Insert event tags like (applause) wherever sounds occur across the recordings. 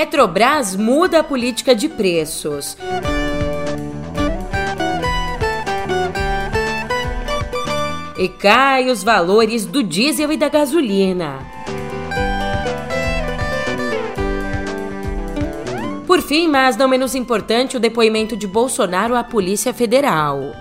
Petrobras muda a política de preços. E cai os valores do diesel e da gasolina. Por fim, mas não menos importante, o depoimento de Bolsonaro à Polícia Federal.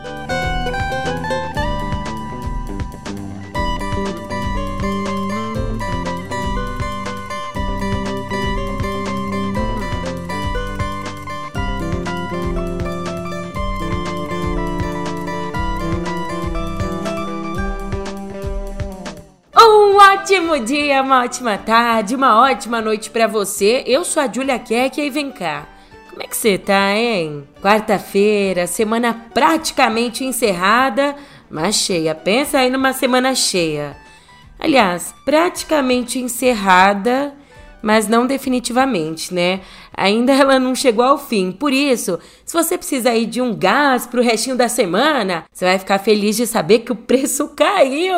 Ótimo dia, uma ótima tarde, uma ótima noite para você. Eu sou a Julia Keck e vem cá. Como é que você tá, hein? Quarta-feira, semana praticamente encerrada, mas cheia. Pensa aí numa semana cheia. Aliás, praticamente encerrada mas não definitivamente, né? Ainda ela não chegou ao fim. Por isso, se você precisa ir de um gás pro restinho da semana, você vai ficar feliz de saber que o preço (laughs) caiu.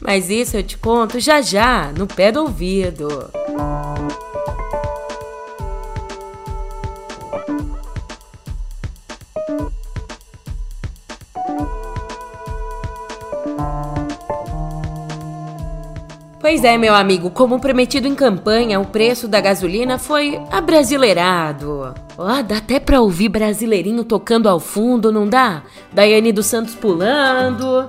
Mas isso eu te conto já já, no pé do ouvido. Pois é, meu amigo, como prometido em campanha, o preço da gasolina foi abrasileirado. Ó, oh, dá até pra ouvir brasileirinho tocando ao fundo, não dá? Daiane dos Santos pulando.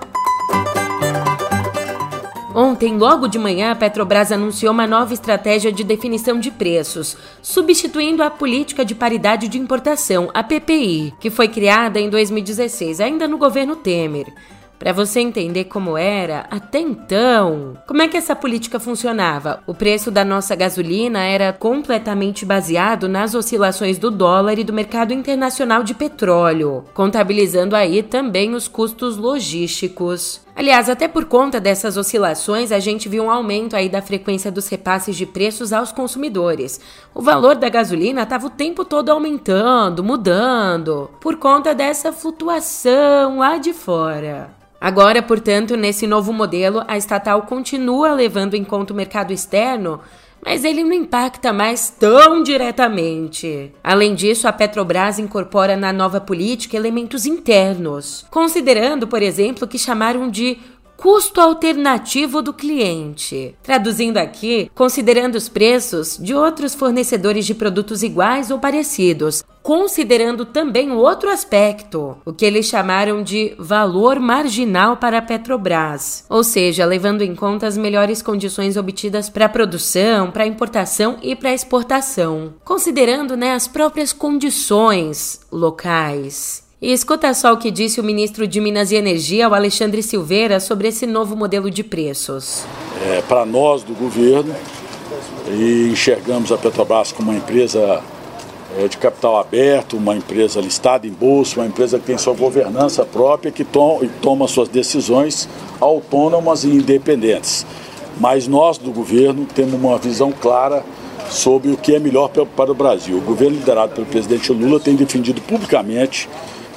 Ontem, logo de manhã, a Petrobras anunciou uma nova estratégia de definição de preços, substituindo a política de paridade de importação, a PPI, que foi criada em 2016, ainda no governo Temer. Para você entender como era até então, como é que essa política funcionava? O preço da nossa gasolina era completamente baseado nas oscilações do dólar e do mercado internacional de petróleo, contabilizando aí também os custos logísticos. Aliás, até por conta dessas oscilações, a gente viu um aumento aí da frequência dos repasses de preços aos consumidores. O valor da gasolina estava o tempo todo aumentando, mudando, por conta dessa flutuação lá de fora. Agora, portanto, nesse novo modelo, a estatal continua levando em conta o mercado externo, mas ele não impacta mais tão diretamente. Além disso, a Petrobras incorpora na nova política elementos internos, considerando, por exemplo, que chamaram de custo alternativo do cliente. Traduzindo aqui, considerando os preços de outros fornecedores de produtos iguais ou parecidos, considerando também outro aspecto, o que eles chamaram de valor marginal para a Petrobras, ou seja, levando em conta as melhores condições obtidas para a produção, para a importação e para a exportação, considerando né, as próprias condições locais. E escuta só o que disse o ministro de Minas e Energia, o Alexandre Silveira, sobre esse novo modelo de preços. É, Para nós do governo, e enxergamos a Petrobras como uma empresa é, de capital aberto, uma empresa listada em bolsa, uma empresa que tem sua governança própria que tom, toma suas decisões autônomas e independentes. Mas nós do governo temos uma visão clara sobre o que é melhor para o Brasil. O governo liderado pelo presidente Lula tem defendido publicamente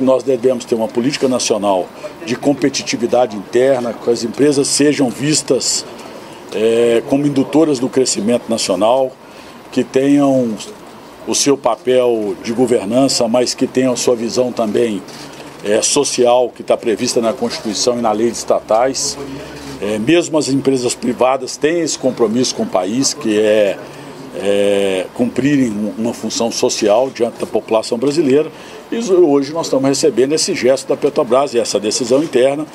nós devemos ter uma política nacional de competitividade interna, que as empresas sejam vistas é, como indutoras do crescimento nacional, que tenham o seu papel de governança, mas que tenham a sua visão também é, social, que está prevista na Constituição e na lei de estatais. É, mesmo as empresas privadas têm esse compromisso com o país, que é, é cumprirem uma função social diante da população brasileira. E hoje nós estamos recebendo esse gesto da Petrobras e essa decisão interna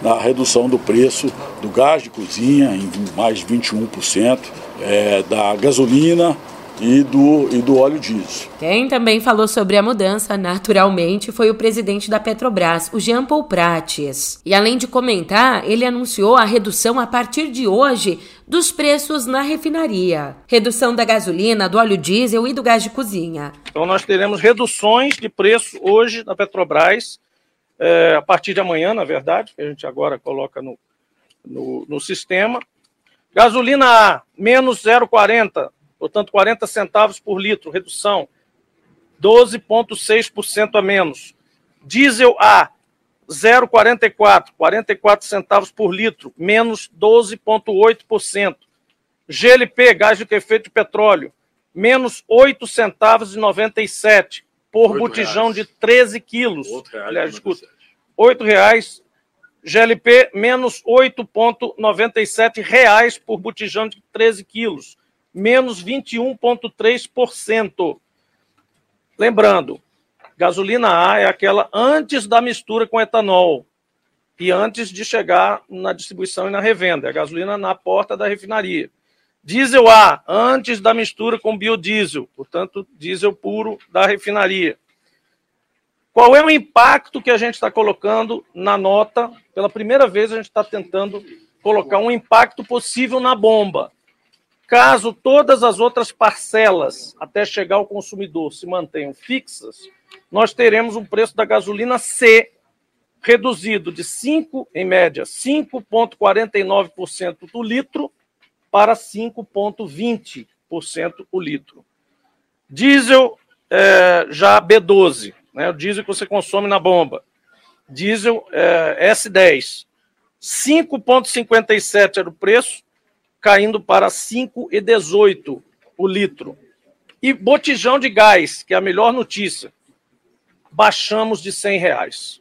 na redução do preço do gás de cozinha em mais de 21%, é, da gasolina e do, e do óleo diesel. Quem também falou sobre a mudança, naturalmente, foi o presidente da Petrobras, o Jean Paul Prates. E além de comentar, ele anunciou a redução a partir de hoje dos preços na refinaria. Redução da gasolina, do óleo diesel e do gás de cozinha. Então nós teremos reduções de preço hoje na Petrobras, é, a partir de amanhã, na verdade, que a gente agora coloca no, no, no sistema. Gasolina A, menos 0,40 portanto, 40 centavos por litro, redução, 12,6% a menos. Diesel A, 0,44, 44 centavos por litro, menos 12,8%. GLP, gás de efeito de petróleo, menos 8 centavos e 97 por botijão reais. de 13 quilos. Aliás, escuta, R$ reais. GLP menos 8,97 reais por botijão de 13 quilos, menos 21,3%. Lembrando, gasolina A é aquela antes da mistura com etanol e antes de chegar na distribuição e na revenda. É a gasolina na porta da refinaria. Diesel A, antes da mistura com biodiesel, portanto, diesel puro da refinaria. Qual é o impacto que a gente está colocando na nota? Pela primeira vez, a gente está tentando colocar um impacto possível na bomba. Caso todas as outras parcelas, até chegar ao consumidor, se mantenham fixas, nós teremos um preço da gasolina C reduzido de 5, em média, 5,49% do litro para 5,20% o litro. Diesel é, já B12, né, o diesel que você consome na bomba. Diesel é, S10. 5,57 era o preço, caindo para 5,18 o litro. E botijão de gás, que é a melhor notícia, baixamos de 100 reais.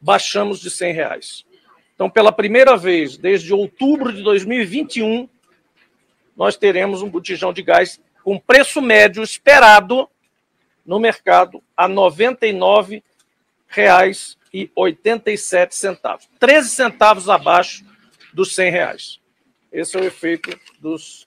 Baixamos de 100 reais. Então, pela primeira vez desde outubro de 2021, nós teremos um botijão de gás com preço médio esperado no mercado a R$ 99,87, 13 centavos abaixo dos R$ reais. Esse é o efeito dos,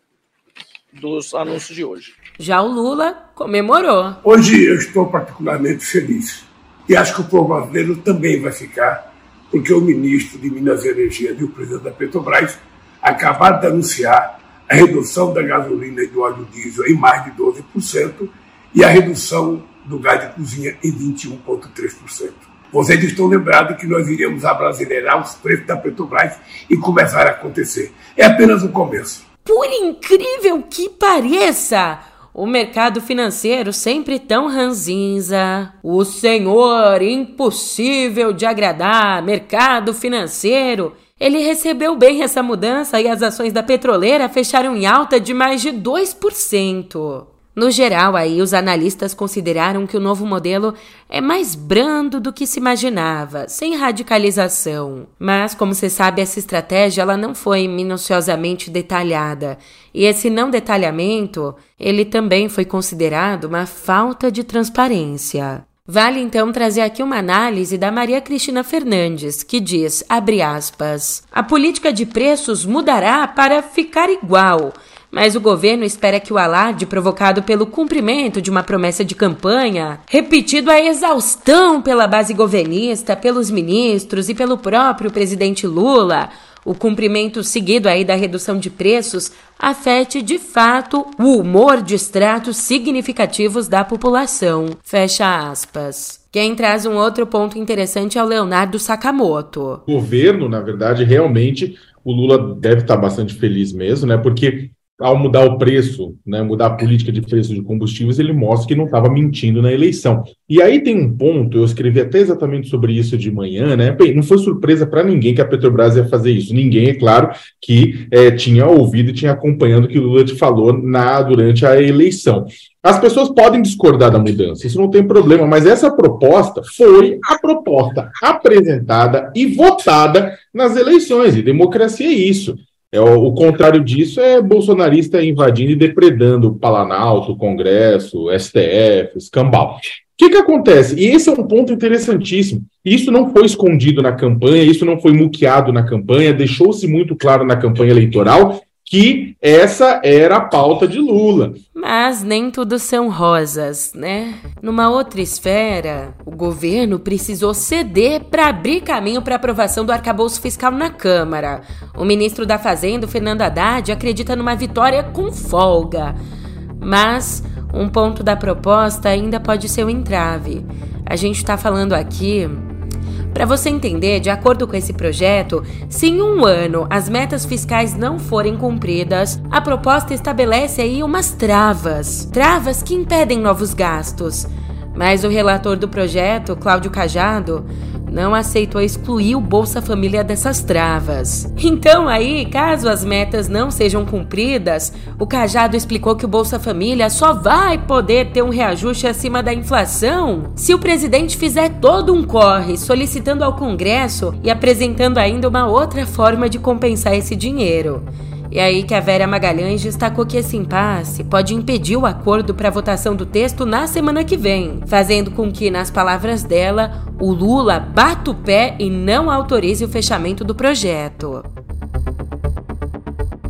dos anúncios de hoje. Já o Lula comemorou. Hoje eu estou particularmente feliz. E acho que o povo brasileiro também vai ficar, porque o ministro de Minas e Energia e o presidente da Petrobras acabaram de anunciar a redução da gasolina e do óleo diesel em mais de 12% e a redução do gás de cozinha em 21,3%. Vocês estão lembrados que nós iríamos abrasileirar os preços da Petrobras e começar a acontecer. É apenas o começo. Por incrível que pareça, o mercado financeiro sempre tão ranzinza. O senhor impossível de agradar, mercado financeiro. Ele recebeu bem essa mudança e as ações da petroleira fecharam em alta de mais de 2%. No geral, aí os analistas consideraram que o novo modelo é mais brando do que se imaginava, sem radicalização. Mas, como você sabe, essa estratégia ela não foi minuciosamente detalhada, e esse não detalhamento, ele também foi considerado uma falta de transparência. Vale então trazer aqui uma análise da Maria Cristina Fernandes, que diz, abre aspas, a política de preços mudará para ficar igual mas o governo espera que o alarde provocado pelo cumprimento de uma promessa de campanha, repetido a exaustão pela base governista, pelos ministros e pelo próprio presidente Lula, o cumprimento seguido aí da redução de preços afete de fato o humor de estratos significativos da população. Fecha aspas. Quem traz um outro ponto interessante é o Leonardo Sakamoto. O governo, na verdade, realmente o Lula deve estar bastante feliz mesmo, né? Porque ao mudar o preço, né, mudar a política de preço de combustíveis, ele mostra que não estava mentindo na eleição. E aí tem um ponto, eu escrevi até exatamente sobre isso de manhã, né? Bem, não foi surpresa para ninguém que a Petrobras ia fazer isso. Ninguém, é claro, que é, tinha ouvido e tinha acompanhado o que o Lula te falou na, durante a eleição. As pessoas podem discordar da mudança, isso não tem problema, mas essa proposta foi a proposta apresentada e votada nas eleições, e democracia é isso. É, o, o, contrário disso é bolsonarista invadindo e depredando o Palanalto, o Congresso, STF, escambau. O que, que acontece? E esse é um ponto interessantíssimo. Isso não foi escondido na campanha, isso não foi muqueado na campanha, deixou-se muito claro na campanha eleitoral que essa era a pauta de Lula. Mas nem tudo são rosas, né? Numa outra esfera, o governo precisou ceder para abrir caminho para aprovação do arcabouço fiscal na Câmara. O ministro da Fazenda, Fernando Haddad, acredita numa vitória com folga. Mas um ponto da proposta ainda pode ser um entrave. A gente está falando aqui para você entender, de acordo com esse projeto, se em um ano as metas fiscais não forem cumpridas, a proposta estabelece aí umas travas travas que impedem novos gastos. Mas o relator do projeto, Cláudio Cajado, não aceitou excluir o Bolsa Família dessas travas. Então, aí, caso as metas não sejam cumpridas, o Cajado explicou que o Bolsa Família só vai poder ter um reajuste acima da inflação se o presidente fizer todo um corre solicitando ao Congresso e apresentando ainda uma outra forma de compensar esse dinheiro. E aí que a Vera Magalhães destacou que esse impasse pode impedir o acordo para votação do texto na semana que vem, fazendo com que, nas palavras dela, o Lula bata o pé e não autorize o fechamento do projeto.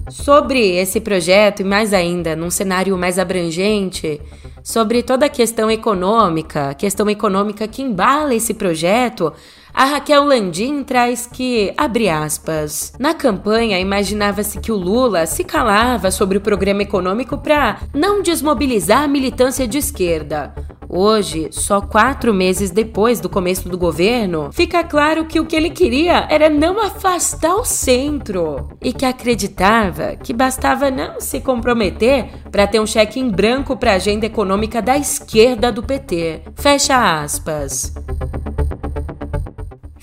Sobre esse projeto, e mais ainda, num cenário mais abrangente, sobre toda a questão econômica, questão econômica que embala esse projeto, a Raquel Landim traz que, abre aspas, na campanha imaginava-se que o Lula se calava sobre o programa econômico para não desmobilizar a militância de esquerda. Hoje, só quatro meses depois do começo do governo, fica claro que o que ele queria era não afastar o centro e que acreditava que bastava não se comprometer para ter um cheque em branco para a agenda econômica da esquerda do PT. Fecha aspas.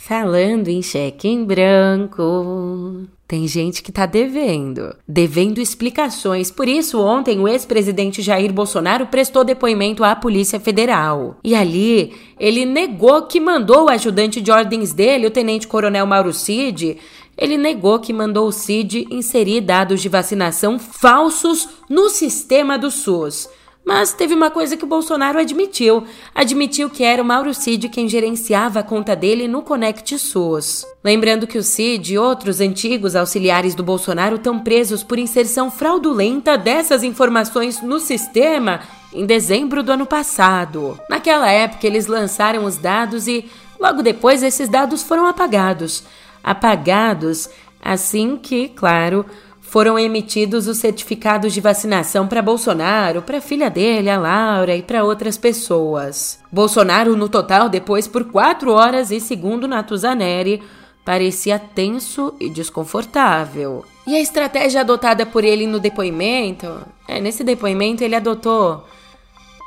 Falando em cheque em branco. Tem gente que tá devendo, devendo explicações. Por isso, ontem o ex-presidente Jair Bolsonaro prestou depoimento à Polícia Federal. E ali, ele negou que mandou o ajudante de ordens dele, o tenente-coronel Mauro Cid, ele negou que mandou o Cid inserir dados de vacinação falsos no sistema do SUS. Mas teve uma coisa que o Bolsonaro admitiu. Admitiu que era o Mauro Cid quem gerenciava a conta dele no Conect SUS. Lembrando que o Cid e outros antigos auxiliares do Bolsonaro estão presos por inserção fraudulenta dessas informações no sistema em dezembro do ano passado. Naquela época, eles lançaram os dados e, logo depois, esses dados foram apagados. Apagados assim que, claro, foram emitidos os certificados de vacinação para Bolsonaro, para a filha dele, a Laura, e para outras pessoas. Bolsonaro, no total, depois por quatro horas e, segundo Natuzaneri, parecia tenso e desconfortável. E a estratégia adotada por ele no depoimento? É, nesse depoimento ele adotou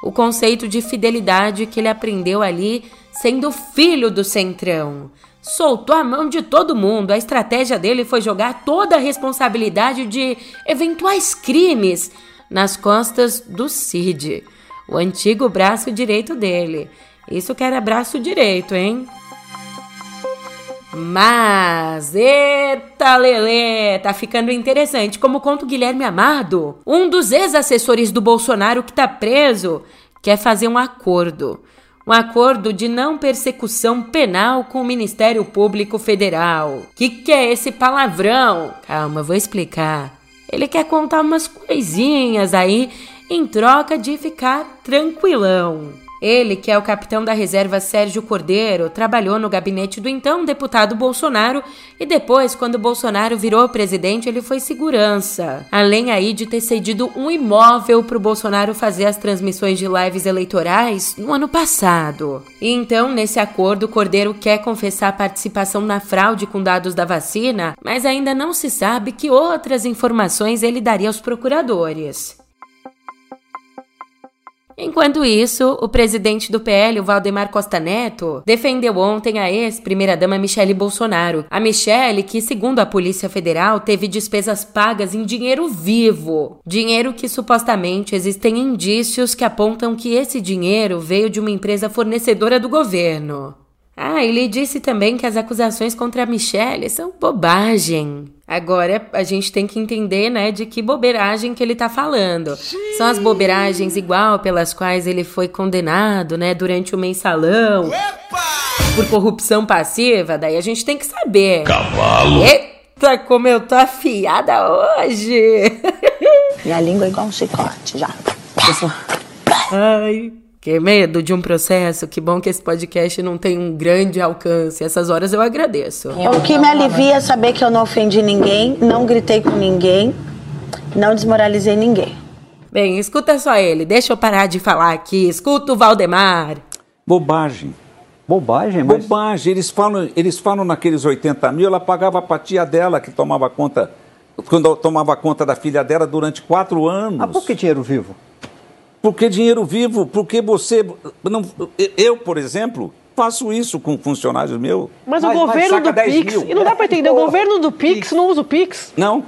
o conceito de fidelidade que ele aprendeu ali sendo filho do Centrão soltou a mão de todo mundo. A estratégia dele foi jogar toda a responsabilidade de eventuais crimes nas costas do Cid, o antigo braço direito dele. Isso que era braço direito, hein? Mas, eita Lelê, tá ficando interessante. Como conta o Guilherme Amado, um dos ex-assessores do Bolsonaro que tá preso quer fazer um acordo um acordo de não persecução penal com o Ministério Público Federal. Que que é esse palavrão? Calma, vou explicar. Ele quer contar umas coisinhas aí em troca de ficar tranquilão. Ele, que é o capitão da reserva Sérgio Cordeiro, trabalhou no gabinete do então deputado Bolsonaro e depois, quando Bolsonaro virou presidente, ele foi segurança. Além aí de ter cedido um imóvel para o Bolsonaro fazer as transmissões de lives eleitorais no ano passado. E então, nesse acordo, Cordeiro quer confessar a participação na fraude com dados da vacina, mas ainda não se sabe que outras informações ele daria aos procuradores. Enquanto isso, o presidente do PL, o Valdemar Costa Neto, defendeu ontem a ex-primeira-dama Michele Bolsonaro. A Michele, que, segundo a Polícia Federal, teve despesas pagas em dinheiro vivo. Dinheiro que supostamente existem indícios que apontam que esse dinheiro veio de uma empresa fornecedora do governo. Ah, ele disse também que as acusações contra a Michelle são bobagem. Agora a gente tem que entender, né, de que bobeiragem que ele tá falando. São as bobeiragens igual pelas quais ele foi condenado, né, durante o mensalão. Epa! Por corrupção passiva, daí a gente tem que saber. Cavalo. Eita, como eu tô afiada hoje. (laughs) Minha língua é igual um chicote, já. Ai, que medo de um processo. Que bom que esse podcast não tem um grande alcance. Essas horas eu agradeço. O que me alivia é saber que eu não ofendi ninguém, não gritei com ninguém, não desmoralizei ninguém. Bem, escuta só ele. Deixa eu parar de falar aqui. Escuta o Valdemar. Bobagem. Bobagem, mas... Bobagem. Eles falam, eles falam naqueles 80 mil, ela pagava a tia dela que tomava conta, quando tomava conta da filha dela durante quatro anos. Ah, por que dinheiro vivo? Porque dinheiro vivo, porque você. Não, eu, por exemplo, faço isso com funcionários meus. Mas, mas o governo mas do Pix. Mil. E não dá para entender, o governo do Pix não usa o Pix? Não.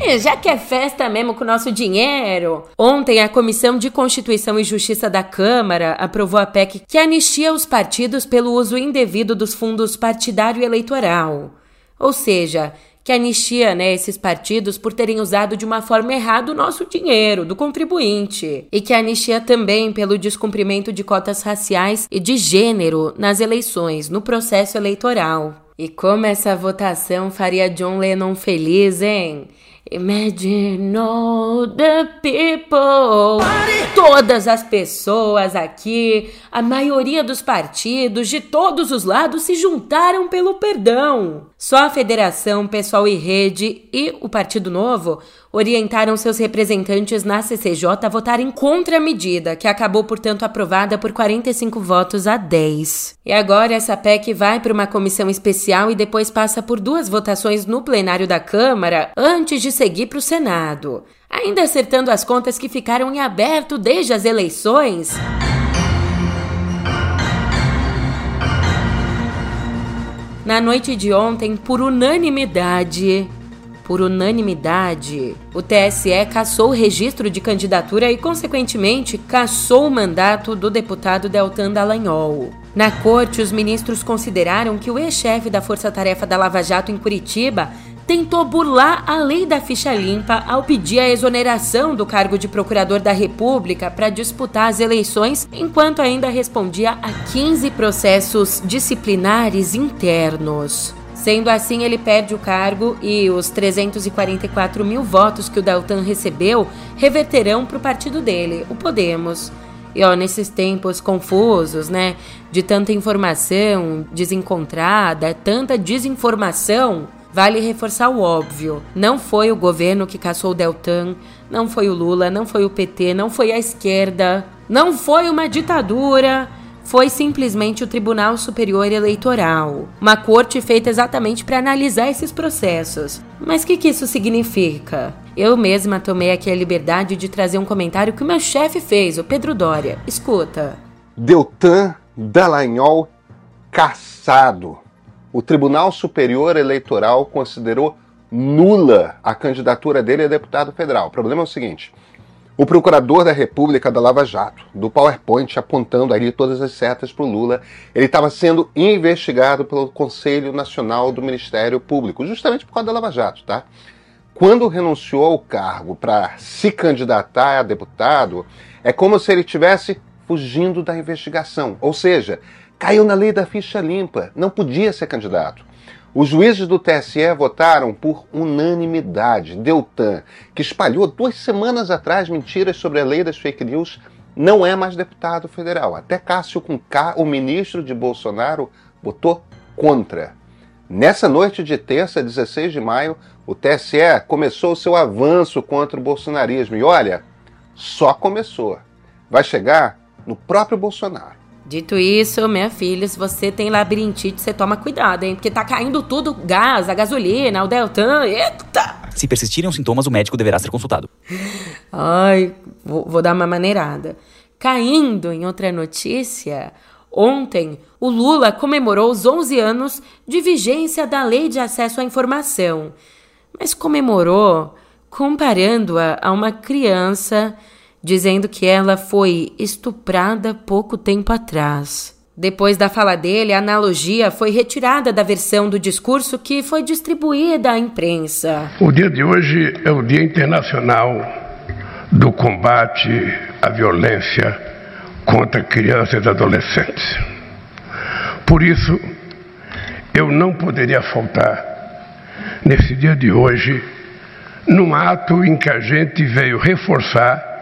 E já que é festa mesmo com o nosso dinheiro, ontem a Comissão de Constituição e Justiça da Câmara aprovou a PEC que anistia os partidos pelo uso indevido dos fundos partidário eleitoral. Ou seja, que anistia né, esses partidos por terem usado de uma forma errada o nosso dinheiro, do contribuinte. E que anistia também pelo descumprimento de cotas raciais e de gênero nas eleições, no processo eleitoral. E como essa votação faria John Lennon feliz, hein? Imagine all the people. Todas as pessoas aqui, a maioria dos partidos de todos os lados se juntaram pelo perdão. Só a Federação Pessoal e Rede e o Partido Novo orientaram seus representantes na CCJ a votarem contra a medida, que acabou, portanto, aprovada por 45 votos a 10. E agora essa PEC vai para uma comissão especial e depois passa por duas votações no plenário da Câmara antes de seguir para o Senado. Ainda acertando as contas que ficaram em aberto desde as eleições. Na noite de ontem, por unanimidade, por unanimidade, o TSE cassou o registro de candidatura e, consequentemente, cassou o mandato do deputado Deltan Dallagnol. Na corte, os ministros consideraram que o ex-chefe da Força Tarefa da Lava Jato em Curitiba tentou burlar a lei da ficha limpa ao pedir a exoneração do cargo de procurador da República para disputar as eleições, enquanto ainda respondia a 15 processos disciplinares internos. Sendo assim, ele perde o cargo e os 344 mil votos que o Deltan recebeu reverterão para o partido dele, o Podemos. E ó, nesses tempos confusos, né, de tanta informação desencontrada, tanta desinformação, Vale reforçar o óbvio: não foi o governo que caçou o Deltan, não foi o Lula, não foi o PT, não foi a esquerda, não foi uma ditadura. Foi simplesmente o Tribunal Superior Eleitoral, uma corte feita exatamente para analisar esses processos. Mas o que, que isso significa? Eu mesma tomei aqui a liberdade de trazer um comentário que o meu chefe fez, o Pedro Dória. Escuta. Deltan Dallagnol caçado o Tribunal Superior Eleitoral considerou nula a candidatura dele a deputado federal. O problema é o seguinte: o procurador da República da Lava Jato, do PowerPoint apontando ali todas as setas para o Lula, ele estava sendo investigado pelo Conselho Nacional do Ministério Público, justamente por causa da Lava Jato, tá? Quando renunciou ao cargo para se candidatar a deputado, é como se ele tivesse fugindo da investigação, ou seja, Caiu na lei da ficha limpa, não podia ser candidato. Os juízes do TSE votaram por unanimidade. Deltan, que espalhou duas semanas atrás mentiras sobre a lei das fake news, não é mais deputado federal. Até Cássio com K, o ministro de Bolsonaro, votou contra. Nessa noite de terça, 16 de maio, o TSE começou o seu avanço contra o bolsonarismo. E olha, só começou. Vai chegar no próprio Bolsonaro. Dito isso, minha filha, se você tem labirintite, você toma cuidado, hein? Porque tá caindo tudo, gás, a gasolina, o Deltan, eita! Se persistirem os sintomas, o médico deverá ser consultado. Ai, vou, vou dar uma maneirada. Caindo em outra notícia, ontem o Lula comemorou os 11 anos de vigência da Lei de Acesso à Informação. Mas comemorou comparando-a a uma criança dizendo que ela foi estuprada pouco tempo atrás. Depois da fala dele, a analogia foi retirada da versão do discurso que foi distribuída à imprensa. O dia de hoje é o Dia Internacional do Combate à Violência contra Crianças e Adolescentes. Por isso, eu não poderia faltar nesse dia de hoje num ato em que a gente veio reforçar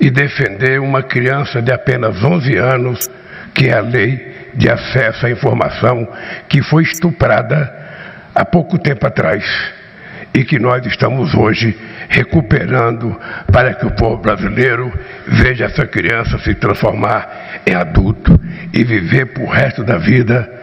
e defender uma criança de apenas 11 anos, que é a lei de acesso à informação, que foi estuprada há pouco tempo atrás e que nós estamos hoje recuperando para que o povo brasileiro veja essa criança se transformar em adulto e viver para o resto da vida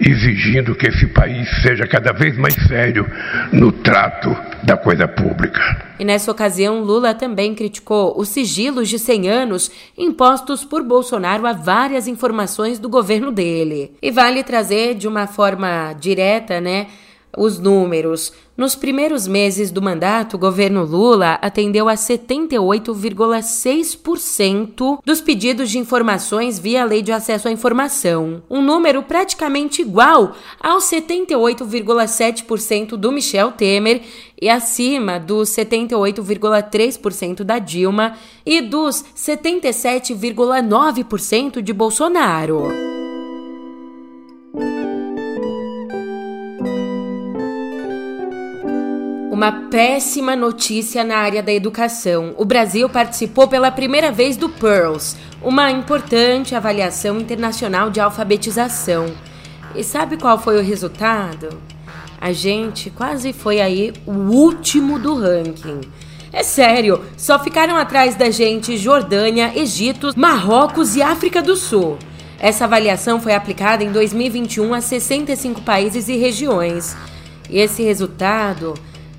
exigindo que esse país seja cada vez mais sério no trato da coisa pública. E nessa ocasião, Lula também criticou os sigilos de 100 anos impostos por Bolsonaro a várias informações do governo dele. E vale trazer de uma forma direta, né? Os números. Nos primeiros meses do mandato, o governo Lula atendeu a 78,6% dos pedidos de informações via Lei de Acesso à Informação, um número praticamente igual aos 78,7% do Michel Temer e acima dos 78,3% da Dilma e dos 77,9% de Bolsonaro. Uma péssima notícia na área da educação. O Brasil participou pela primeira vez do PEARLS, uma importante avaliação internacional de alfabetização. E sabe qual foi o resultado? A gente quase foi aí o último do ranking. É sério, só ficaram atrás da gente Jordânia, Egito, Marrocos e África do Sul. Essa avaliação foi aplicada em 2021 a 65 países e regiões. E esse resultado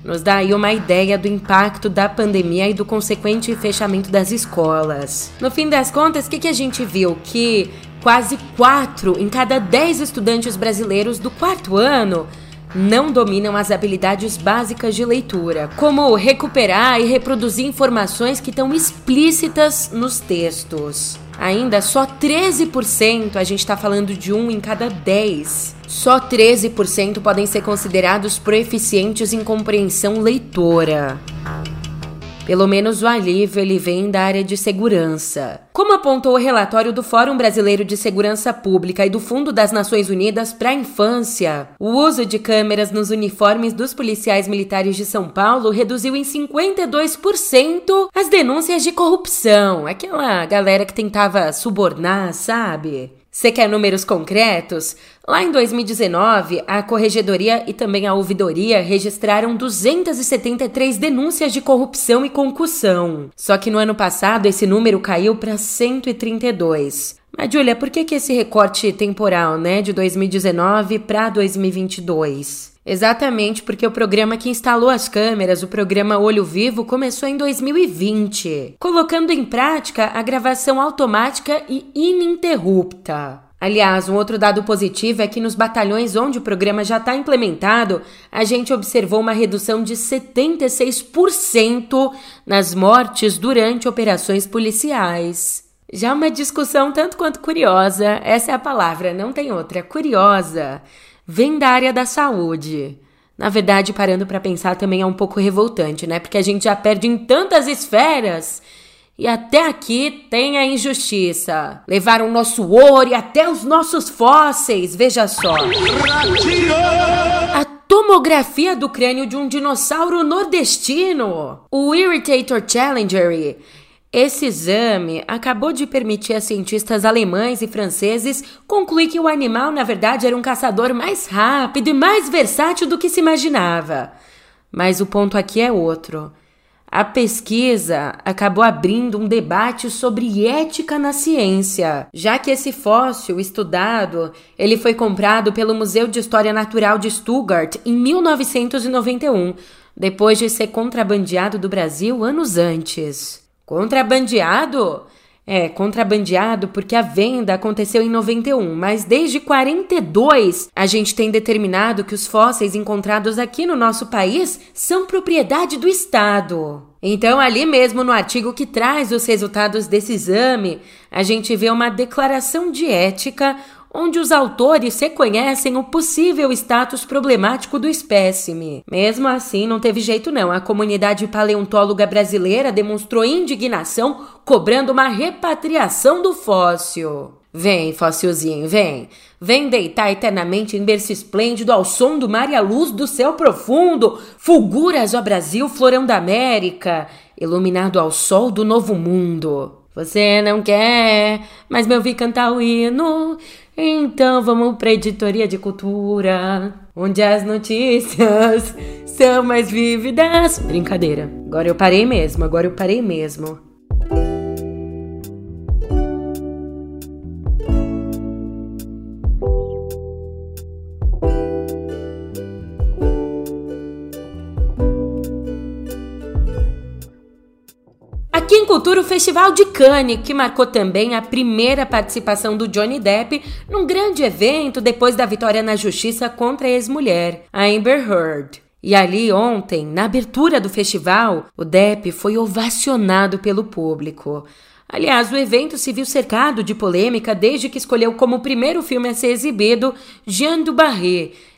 nos dá aí uma ideia do impacto da pandemia e do consequente fechamento das escolas. No fim das contas, o que, que a gente viu? Que quase 4 em cada 10 estudantes brasileiros do quarto ano não dominam as habilidades básicas de leitura, como recuperar e reproduzir informações que estão explícitas nos textos. Ainda só 13%, a gente está falando de um em cada 10, só 13% podem ser considerados proeficientes em compreensão leitora. Pelo menos o alívio ele vem da área de segurança. Como apontou o relatório do Fórum Brasileiro de Segurança Pública e do Fundo das Nações Unidas para a Infância, o uso de câmeras nos uniformes dos policiais militares de São Paulo reduziu em 52% as denúncias de corrupção. Aquela galera que tentava subornar, sabe? Você quer números concretos? Lá em 2019, a Corregedoria e também a Ouvidoria registraram 273 denúncias de corrupção e concussão. Só que no ano passado esse número caiu para 132. Mas, Julia, por que, que esse recorte temporal, né, de 2019 para 2022? Exatamente porque o programa que instalou as câmeras, o programa Olho Vivo, começou em 2020, colocando em prática a gravação automática e ininterrupta. Aliás, um outro dado positivo é que nos batalhões onde o programa já está implementado, a gente observou uma redução de 76% nas mortes durante operações policiais. Já uma discussão tanto quanto curiosa, essa é a palavra, não tem outra, curiosa vem da área da saúde. Na verdade, parando para pensar também é um pouco revoltante, né? Porque a gente já perde em tantas esferas. E até aqui tem a injustiça. Levaram nosso ouro e até os nossos fósseis, veja só. A tomografia do crânio de um dinossauro nordestino. O Irritator Challenger esse exame acabou de permitir a cientistas alemães e franceses concluir que o animal, na verdade, era um caçador mais rápido e mais versátil do que se imaginava. Mas o ponto aqui é outro. A pesquisa acabou abrindo um debate sobre ética na ciência, já que esse fóssil estudado, ele foi comprado pelo Museu de História Natural de Stuttgart em 1991, depois de ser contrabandeado do Brasil anos antes. Contrabandeado? É, contrabandeado porque a venda aconteceu em 91, mas desde 42 a gente tem determinado que os fósseis encontrados aqui no nosso país são propriedade do Estado. Então, ali mesmo no artigo que traz os resultados desse exame, a gente vê uma declaração de ética onde os autores reconhecem o possível status problemático do espécime. Mesmo assim, não teve jeito não. A comunidade paleontóloga brasileira demonstrou indignação cobrando uma repatriação do fóssil. Vem, fóssilzinho, vem. Vem deitar eternamente em berço esplêndido ao som do mar e à luz do céu profundo. Fulguras, ó Brasil, florão da América, iluminado ao sol do novo mundo. Você não quer, mas me ouvir cantar o hino. Então vamos para editoria de cultura, onde as notícias (laughs) são mais vívidas. Brincadeira. Agora eu parei mesmo, agora eu parei mesmo. Festival de Cannes, que marcou também a primeira participação do Johnny Depp num grande evento depois da vitória na justiça contra a ex-mulher, Amber Heard. E ali ontem, na abertura do festival, o Depp foi ovacionado pelo público. Aliás, o evento se viu cercado de polêmica desde que escolheu como primeiro filme a ser exibido Jean du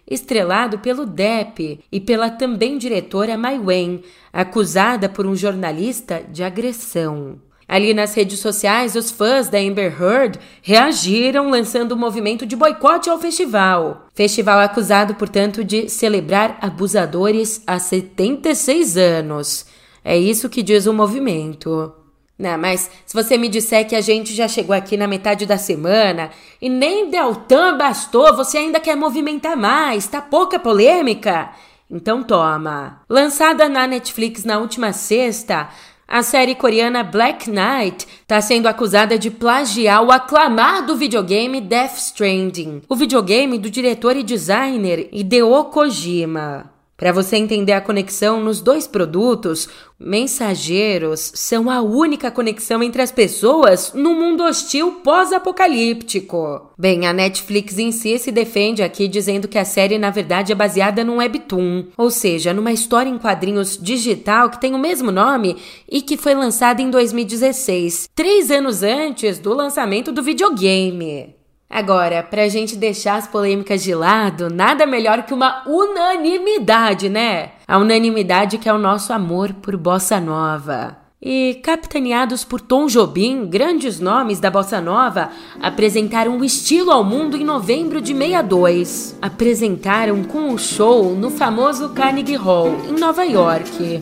estrelado pelo Depp e pela também diretora Mai Wen, acusada por um jornalista de agressão. Ali nas redes sociais, os fãs da Amber Heard reagiram lançando um movimento de boicote ao festival. Festival acusado, portanto, de celebrar abusadores há 76 anos. É isso que diz o movimento. Não, mas se você me disser que a gente já chegou aqui na metade da semana e nem Deltan bastou, você ainda quer movimentar mais, tá pouca polêmica? Então toma. Lançada na Netflix na última sexta, a série coreana Black Knight está sendo acusada de plagiar o aclamado videogame Death Stranding, o videogame do diretor e designer Hideo Kojima. Para você entender a conexão nos dois produtos, mensageiros são a única conexão entre as pessoas no mundo hostil pós-apocalíptico. Bem, a Netflix em si se defende aqui dizendo que a série na verdade é baseada num webtoon, ou seja, numa história em quadrinhos digital que tem o mesmo nome e que foi lançada em 2016, três anos antes do lançamento do videogame. Agora, pra gente deixar as polêmicas de lado, nada melhor que uma unanimidade, né? A unanimidade que é o nosso amor por bossa nova. E, capitaneados por Tom Jobim, grandes nomes da bossa nova apresentaram o estilo ao mundo em novembro de 62. Apresentaram com o um show no famoso Carnegie Hall, em Nova York.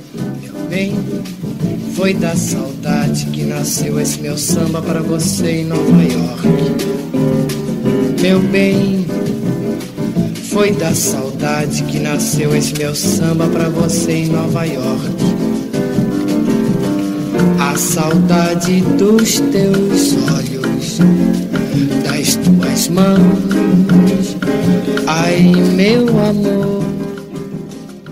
Bem, foi da saudade que nasceu esse meu samba para você em Nova York meu bem. Foi da saudade que nasceu esse meu samba pra você em Nova York. Saudade dos teus olhos, das tuas mãos. Ai, meu amor.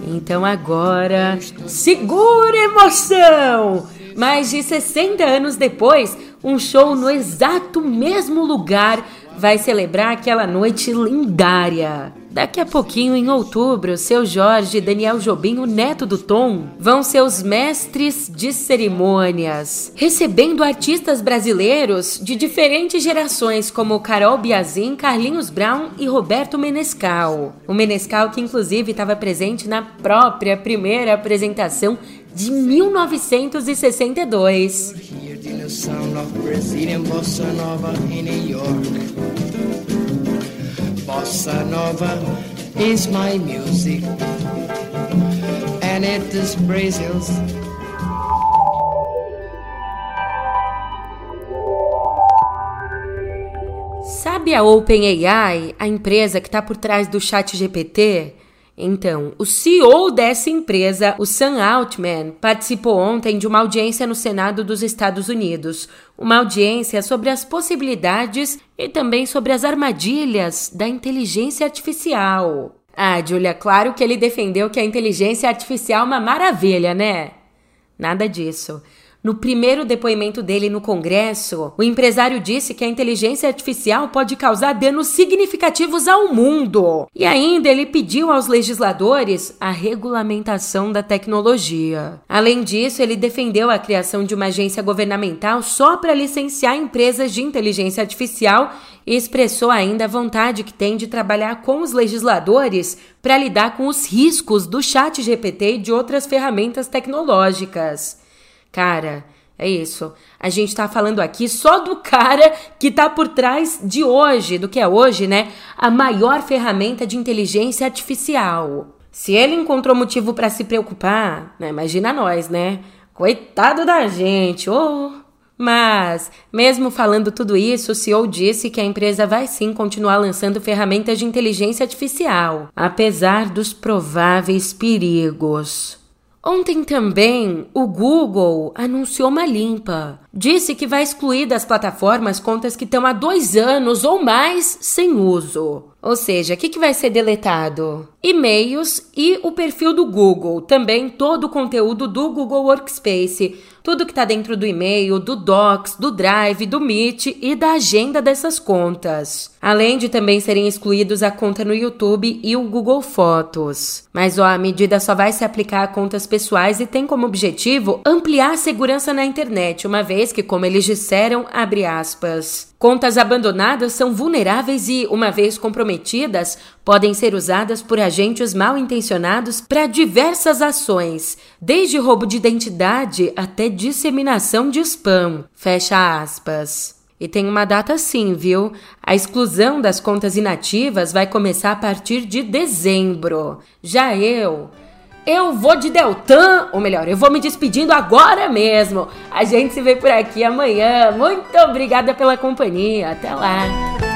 Então agora, segura emoção! Mais de 60 anos depois, um show no exato mesmo lugar vai celebrar aquela noite lendária. Daqui a pouquinho, em outubro, seu Jorge e Daniel Jobim, o neto do Tom, vão ser os mestres de cerimônias, recebendo artistas brasileiros de diferentes gerações, como Carol Biazin, Carlinhos Brown e Roberto Menescal. O Menescal que inclusive estava presente na própria primeira apresentação de 1962. Bossa Nova is my music, and it is Brazil's. Sabe a OpenAI, a empresa que está por trás do Chat GPT? Então, o CEO dessa empresa, o Sam Altman, participou ontem de uma audiência no Senado dos Estados Unidos, uma audiência sobre as possibilidades e também sobre as armadilhas da inteligência artificial. Ah, Julia, claro que ele defendeu que a inteligência artificial é uma maravilha, né? Nada disso. No primeiro depoimento dele no Congresso, o empresário disse que a inteligência artificial pode causar danos significativos ao mundo. E ainda ele pediu aos legisladores a regulamentação da tecnologia. Além disso, ele defendeu a criação de uma agência governamental só para licenciar empresas de inteligência artificial e expressou ainda a vontade que tem de trabalhar com os legisladores para lidar com os riscos do chat GPT e de outras ferramentas tecnológicas. Cara, é isso. A gente tá falando aqui só do cara que tá por trás de hoje, do que é hoje, né? A maior ferramenta de inteligência artificial. Se ele encontrou motivo para se preocupar, né? imagina nós, né? Coitado da gente, oh. Mas, mesmo falando tudo isso, o CEO disse que a empresa vai sim continuar lançando ferramentas de inteligência artificial, apesar dos prováveis perigos. Ontem também o Google anunciou uma limpa. Disse que vai excluir das plataformas contas que estão há dois anos ou mais sem uso. Ou seja, o que, que vai ser deletado? E-mails e o perfil do Google. Também todo o conteúdo do Google Workspace. tudo que está dentro do e-mail, do Docs, do Drive, do Meet e da agenda dessas contas. Além de também serem excluídos a conta no YouTube e o Google Fotos. Mas ó, a medida só vai se aplicar a contas pessoais e tem como objetivo ampliar a segurança na internet, uma vez que, como eles disseram, abre aspas, Contas abandonadas são vulneráveis e, uma vez comprometidas, podem ser usadas por agentes mal intencionados para diversas ações, desde roubo de identidade até disseminação de spam. Fecha aspas. E tem uma data sim, viu? A exclusão das contas inativas vai começar a partir de dezembro. Já eu eu vou de Deltan, ou melhor, eu vou me despedindo agora mesmo. A gente se vê por aqui amanhã. Muito obrigada pela companhia. Até lá.